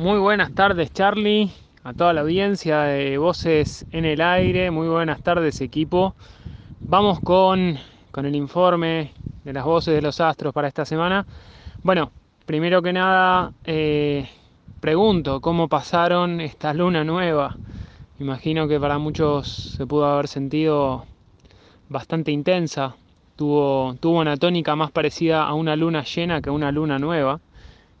Muy buenas tardes Charlie, a toda la audiencia de Voces en el Aire, muy buenas tardes equipo. Vamos con, con el informe de las voces de los astros para esta semana. Bueno, primero que nada, eh, pregunto cómo pasaron esta luna nueva. Imagino que para muchos se pudo haber sentido bastante intensa. Tuvo, tuvo una tónica más parecida a una luna llena que a una luna nueva.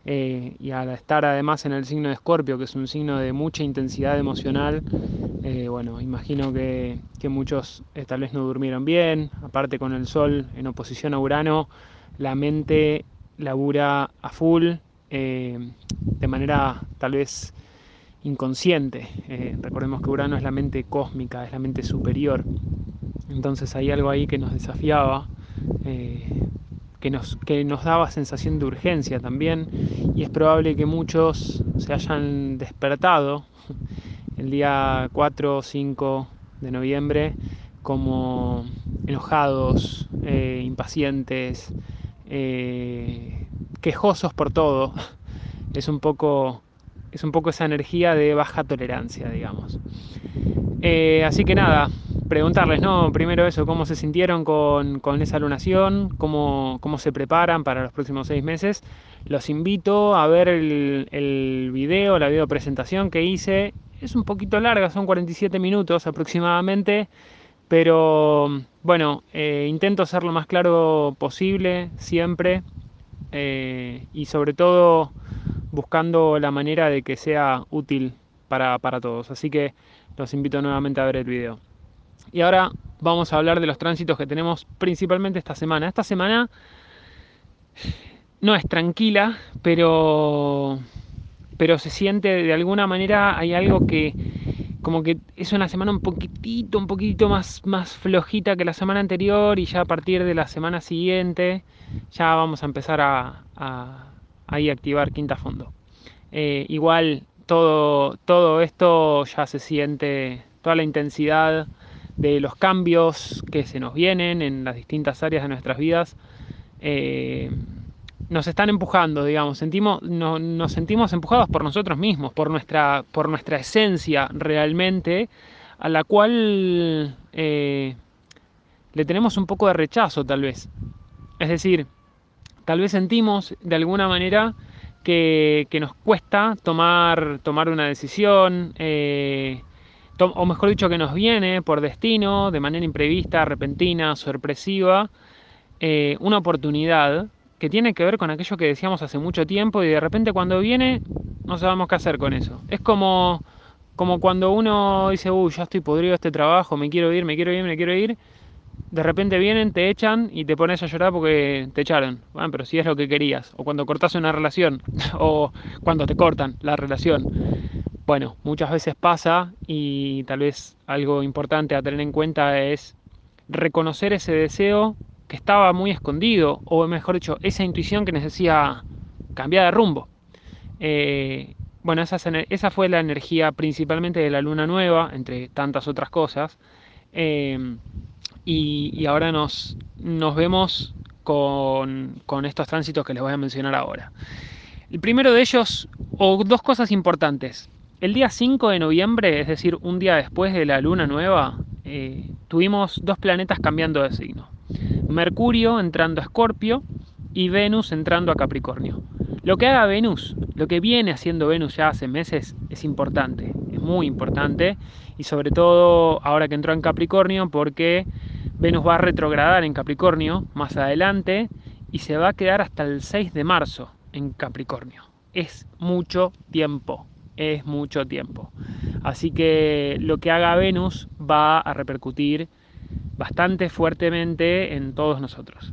Eh, y al estar además en el signo de Escorpio, que es un signo de mucha intensidad emocional, eh, bueno, imagino que, muchos eh, tal vez no durmieron bien, aparte con el Sol en oposición a Urano, la mente labura a full, de manera tal vez inconsciente. recordemos que Urano es la mente cósmica, es la mente superior. Entonces hay algo ahí que nos desafiaba que nos, que nos daba sensación de urgencia también y es probable que muchos se hayan despertado el día 4 o 5 de noviembre como enojados, eh, impacientes, eh, quejosos por todo. Es un, poco, es un poco esa energía de baja tolerancia, digamos. Eh, así que nada, preguntarles, ¿no? Primero eso, cómo se sintieron con, esa lunación, cómo, cómo, se preparan para los próximos seis meses. Los invito a ver el, el video, la video presentación que hice. Es un poquito larga, son 47 minutos aproximadamente, pero bueno, eh, intento ser lo más claro posible siempre eh, y sobre todo buscando la manera de que sea útil para, para todos. Así que los invito nuevamente a ver el video. Y ahora vamos a hablar de los tránsitos que tenemos principalmente esta semana. Esta semana no es tranquila, pero, pero se siente de alguna manera, hay algo que como que es una semana un poquitito, un poquitito más, más flojita que la semana anterior y ya a partir de la semana siguiente ya vamos a empezar a, a, activar quinta fondo. Eh, igual todo, todo esto ya se siente, toda la intensidad de los cambios que se nos vienen en las distintas áreas de nuestras vidas, eh, nos están empujando, digamos, sentimos, nos sentimos empujados por nosotros mismos, por nuestra, por nuestra esencia realmente, a la cual eh, le tenemos un poco de rechazo tal vez. Es decir, tal vez sentimos de alguna manera que, nos cuesta tomar, tomar una decisión, eh, o mejor dicho, que nos viene por destino, de manera imprevista, repentina, sorpresiva, eh, una oportunidad que tiene que ver con aquello que decíamos hace mucho tiempo y de repente cuando viene no sabemos qué hacer con eso. Es como, como cuando uno dice, uy, ya estoy podrido de este trabajo, me quiero ir, me quiero ir, me quiero ir. De repente vienen, te echan y te pones a llorar porque te echaron. Bueno, pero si es lo que querías. O cuando cortas una relación. o cuando te cortan la relación bueno, muchas veces pasa y tal vez algo importante a tener en cuenta es reconocer ese deseo que estaba muy escondido, o mejor dicho, esa intuición que necesita cambiar de rumbo. Eh, bueno, esa, fue la energía principalmente de la luna nueva, entre tantas otras cosas. Eh, y, ahora nos, nos vemos con, con, estos tránsitos que les voy a mencionar ahora. El primero de ellos, o dos cosas importantes. El día 5 de noviembre, es decir, un día después de la luna nueva, eh, tuvimos dos planetas cambiando de signo. Mercurio entrando a Escorpio y Venus entrando a Capricornio. Lo que haga Venus, lo que viene haciendo Venus ya hace meses, es importante, es muy importante, y sobre todo ahora que entró en Capricornio, porque Venus va a retrogradar en Capricornio más adelante y se va a quedar hasta el 6 de marzo en Capricornio. Es mucho tiempo es mucho tiempo. Así que lo que haga Venus va a repercutir bastante fuertemente en todos nosotros.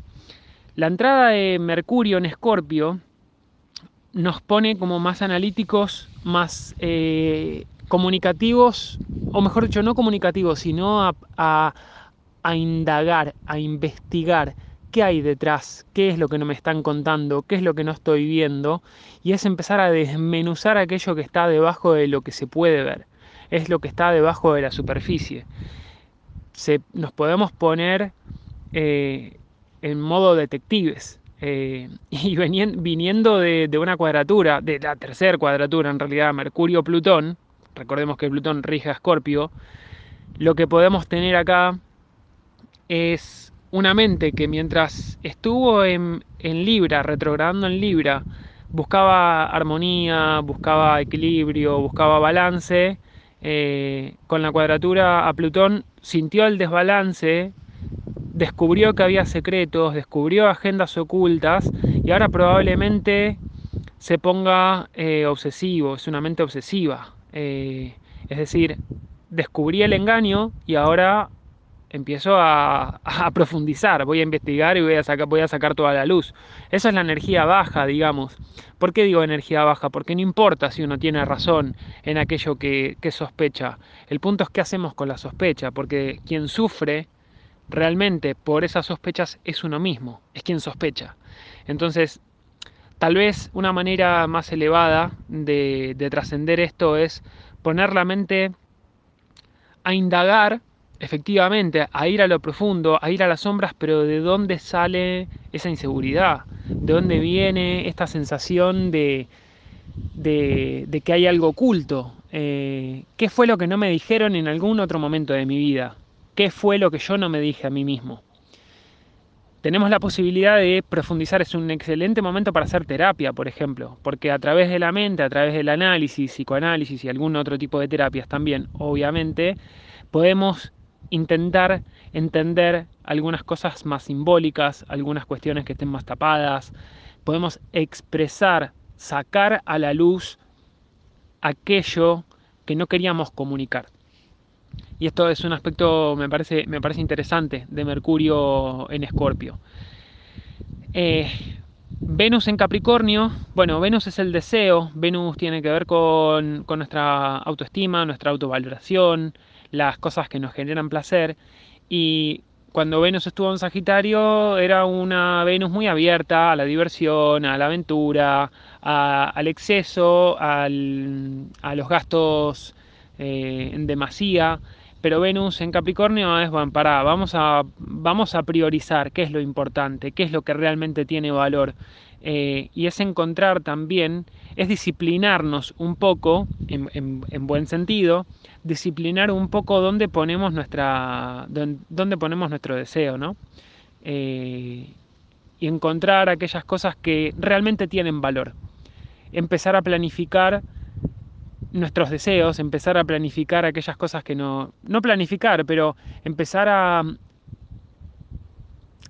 La entrada de Mercurio en Escorpio nos pone como más analíticos, más eh, comunicativos, o mejor dicho, no comunicativos, sino a indagar, a investigar qué hay detrás, qué es lo que no me están contando, qué es lo que no estoy viendo, y es empezar a desmenuzar aquello que está debajo de lo que se puede ver, es lo que está debajo de la superficie. Se, nos podemos poner eh, en modo detectives, Eh, y viniendo de, una cuadratura, de la tercera cuadratura en realidad, Mercurio-Plutón, recordemos que Plutón rige a Escorpio, lo que podemos tener acá es una mente que mientras estuvo en, Libra, retrogradando en Libra, buscaba armonía, buscaba equilibrio, buscaba balance, eh, con la cuadratura a Plutón sintió el desbalance, descubrió que había secretos, descubrió agendas ocultas y ahora probablemente se ponga eh, obsesivo, es una mente obsesiva. Eh, es decir, descubrí el engaño y ahora empiezo a, profundizar, voy a investigar y voy a, sacar, toda la luz. Esa es la energía baja, digamos. ¿Por qué digo energía baja? Porque no importa si uno tiene razón en aquello que, que sospecha. El punto es qué hacemos con la sospecha, porque quien sufre realmente por esas sospechas es uno mismo, es quien sospecha. Entonces, tal vez una manera más elevada de, de trascender esto es poner la mente a indagar efectivamente a ir a lo profundo, a ir a las sombras, pero ¿de dónde sale esa inseguridad? ¿De dónde viene esta sensación de, de, que hay algo oculto? Eh, ¿Qué fue lo que no me dijeron en algún otro momento de mi vida? ¿Qué fue lo que yo no me dije a mí mismo? Tenemos la posibilidad de profundizar, es un excelente momento para hacer terapia, por ejemplo, porque a través de la mente, a través del análisis, psicoanálisis y algún otro tipo de terapias también, obviamente, podemos intentar entender algunas cosas más simbólicas, algunas cuestiones que estén más tapadas. Podemos expresar, sacar a la luz aquello que no queríamos comunicar. Y esto es un aspecto, me parece, me parece interesante, de Mercurio en Escorpio. Eh, Venus en Capricornio, bueno, Venus es el deseo, Venus tiene que ver con, con nuestra autoestima, nuestra autovaloración, las cosas que nos generan placer. Y cuando Venus estuvo en Sagitario era una Venus muy abierta a la diversión, a la aventura, al exceso, a los gastos eh, en demasía. Pero Venus en Capricornio es, bueno, para, vamos a, vamos a priorizar qué es lo importante, qué es lo que realmente tiene valor. Eh, y es encontrar también, es disciplinarnos un poco, en buen sentido, disciplinar un poco dónde ponemos, nuestra, dónde ponemos nuestro deseo, ¿no? Eh, y encontrar aquellas cosas que realmente tienen valor. Empezar a planificar nuestros deseos, empezar a planificar aquellas cosas que no... No planificar, pero empezar a,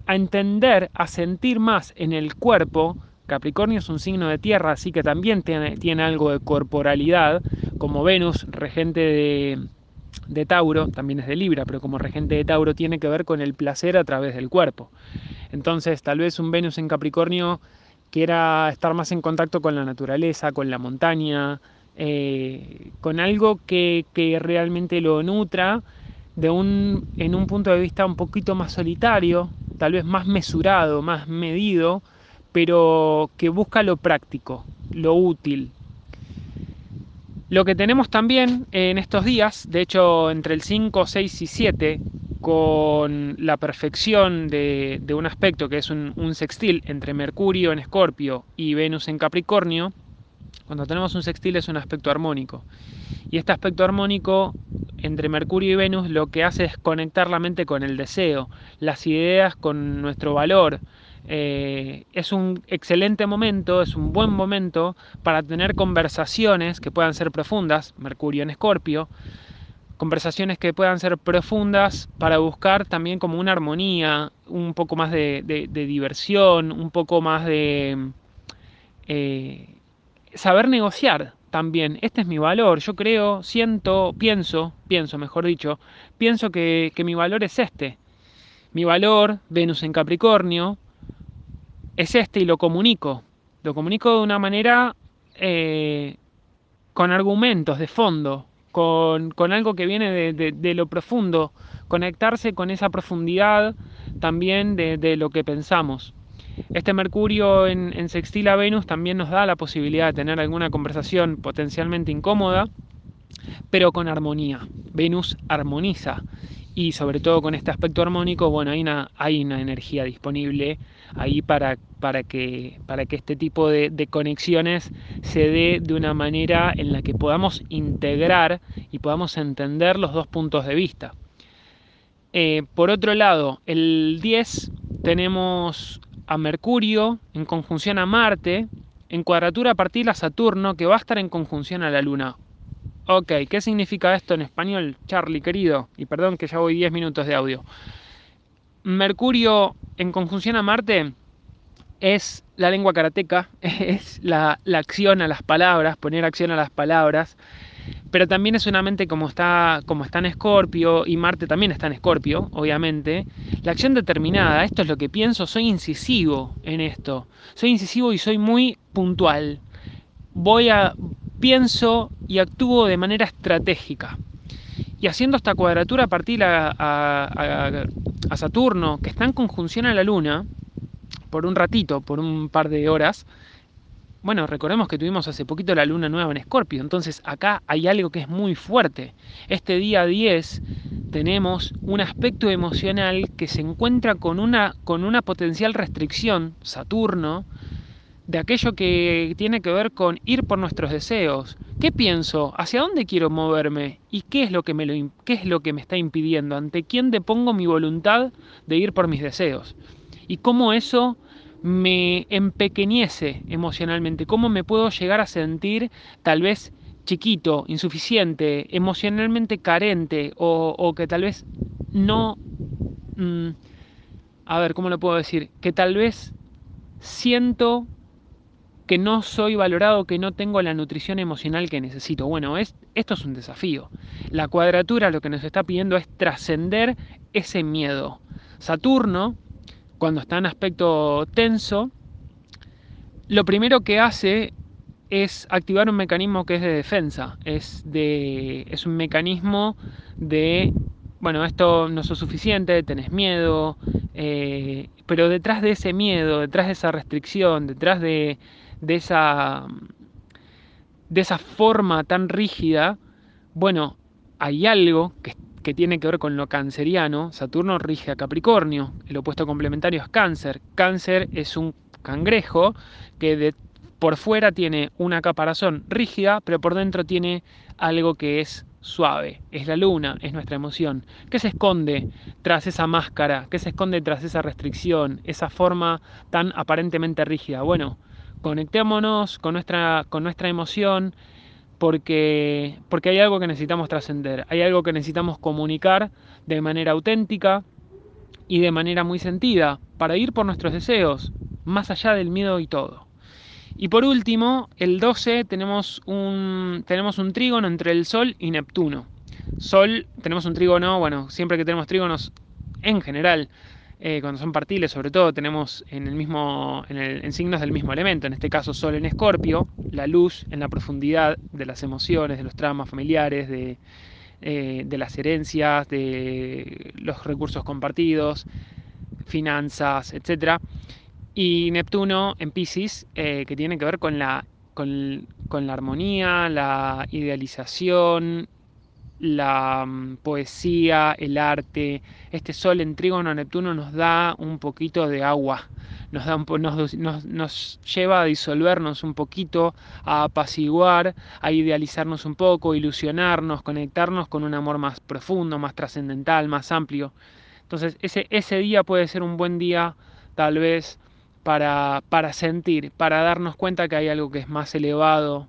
a entender, a sentir más en el cuerpo Capricornio es un signo de tierra, así que también tiene, algo de corporalidad, como Venus, regente de, Tauro, también es de Libra, pero como regente de Tauro tiene que ver con el placer a través del cuerpo. Entonces, tal vez un Venus en Capricornio quiera estar más en contacto con la naturaleza, con la montaña, eh, con algo que, que, realmente lo nutra de un, en un punto de vista un poquito más solitario, tal vez más mesurado, más medido, pero que busca lo práctico, lo útil. Lo que tenemos también en estos días, de hecho entre el 5, 6 y 7, con la perfección de, un aspecto que es un, un, sextil entre Mercurio en Escorpio y Venus en Capricornio, cuando tenemos un sextil es un aspecto armónico. Y este aspecto armónico entre Mercurio y Venus lo que hace es conectar la mente con el deseo, las ideas con nuestro valor, eh, es un excelente momento, es un buen momento para tener conversaciones que puedan ser profundas, Mercurio en Escorpio, conversaciones que puedan ser profundas para buscar también como una armonía, un poco más de, diversión, un poco más de eh, saber negociar también. Este es mi valor, yo creo, siento, pienso, pienso mejor dicho, pienso que, que mi valor es este. Mi valor, Venus en Capricornio, es este y lo comunico. Lo comunico de una manera eh, con argumentos de fondo, con, algo que viene de, lo profundo, conectarse con esa profundidad también de, lo que pensamos. Este Mercurio en, sextil a Venus también nos da la posibilidad de tener alguna conversación potencialmente incómoda, pero con armonía. Venus armoniza y sobre todo con este aspecto armónico, bueno, hay una, hay una energía disponible ahí para, para, que, para que este tipo de, conexiones se dé de una manera en la que podamos integrar y podamos entender los dos puntos de vista. Eh, por otro lado, el 10 tenemos a Mercurio en conjunción a Marte, en cuadratura a partir a Saturno, que va a estar en conjunción a la Luna. Ok, ¿qué significa esto en español, Charlie querido? Y perdón que ya voy 10 minutos de audio. Mercurio en conjunción a Marte es la lengua karateca, es la, acción a las palabras, poner acción a las palabras, pero también es una mente como está, como está en Escorpio, y Marte también está en Escorpio, obviamente. La acción determinada, esto es lo que pienso, soy incisivo en esto. Soy incisivo y soy muy puntual. Voy a, pienso y actúo de manera estratégica. Y haciendo esta cuadratura a partir a, Saturno, que está en conjunción a la Luna, por un ratito, por un par de horas, bueno, recordemos que tuvimos hace poquito la luna nueva en Escorpio, entonces acá hay algo que es muy fuerte. Este día 10 tenemos un aspecto emocional que se encuentra con una, con una potencial restricción, Saturno, de aquello que tiene que ver con ir por nuestros deseos. ¿Qué pienso? ¿Hacia dónde quiero moverme? ¿Y qué es lo que me, lo, qué es lo que me está impidiendo? ¿Ante quién depongo mi voluntad de ir por mis deseos? ¿Y cómo eso me empequeñece emocionalmente? ¿Cómo me puedo llegar a sentir tal vez chiquito, insuficiente, emocionalmente carente o, que tal vez no... Mm, a ver, ¿cómo lo puedo decir? Que tal vez siento que no soy valorado, que no tengo la nutrición emocional que necesito. Bueno, es, esto es un desafío. La cuadratura lo que nos está pidiendo es trascender ese miedo. Saturno, cuando está en aspecto tenso, lo primero que hace es activar un mecanismo que es de defensa. Es, de, es un mecanismo de, bueno, esto no es suficiente, tenés miedo, eh, pero detrás de ese miedo, detrás de esa restricción, detrás de, de esa, de esa forma tan rígida, bueno, hay algo que, tiene que ver con lo canceriano. Saturno rige a Capricornio, el opuesto complementario es Cáncer. Cáncer es un cangrejo que por fuera tiene una caparazón rígida, pero por dentro tiene algo que es suave, es la luna, es nuestra emoción. ¿Qué se esconde tras esa máscara? ¿Qué se esconde tras esa restricción, esa forma tan aparentemente rígida? Bueno, conectémonos con nuestra, con nuestra emoción porque, porque hay algo que necesitamos trascender, hay algo que necesitamos comunicar de manera auténtica y de manera muy sentida para ir por nuestros deseos, más allá del miedo y todo. Y por último, el 12 tenemos un, tenemos un trígono entre el Sol y Neptuno. Sol, tenemos un trígono, bueno, siempre que tenemos trígonos en general, eh, cuando son partiles sobre todo, tenemos en, el mismo, en, signos del mismo elemento, en este caso Sol en Escorpio, la luz en la profundidad de las emociones, de los traumas familiares, de, eh, de las herencias, de los recursos compartidos, finanzas, etc. Y Neptuno en Pisces, eh, que tiene que ver con la, con la armonía, la idealización, la mm, poesía, el arte. Este sol en trígono Neptuno nos da un poquito de agua, nos, da nos, nos, lleva a disolvernos un poquito, a apaciguar, a idealizarnos un poco, ilusionarnos, conectarnos con un amor más profundo, más trascendental, más amplio. Entonces ese, ese día puede ser un buen día tal vez para, para sentir, para darnos cuenta que hay algo que es más elevado,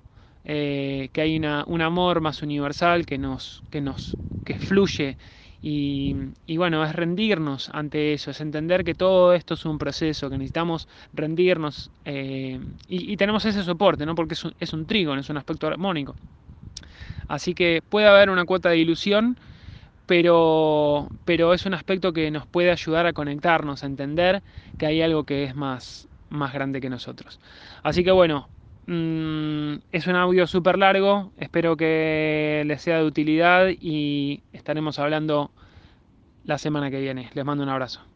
eh, que hay un amor más universal que nos, que nos que fluye y, bueno, es rendirnos ante eso, es entender que todo esto es un proceso, que necesitamos rendirnos eh, y, tenemos ese soporte, ¿no? porque es un, es un es un aspecto armónico. Así que puede haber una cuota de ilusión, pero, pero es un aspecto que nos puede ayudar a conectarnos, a entender que hay algo que es más, más grande que nosotros. Así que bueno, Mm, es un audio súper largo, espero que les sea de utilidad y estaremos hablando la semana que viene. Les mando un abrazo.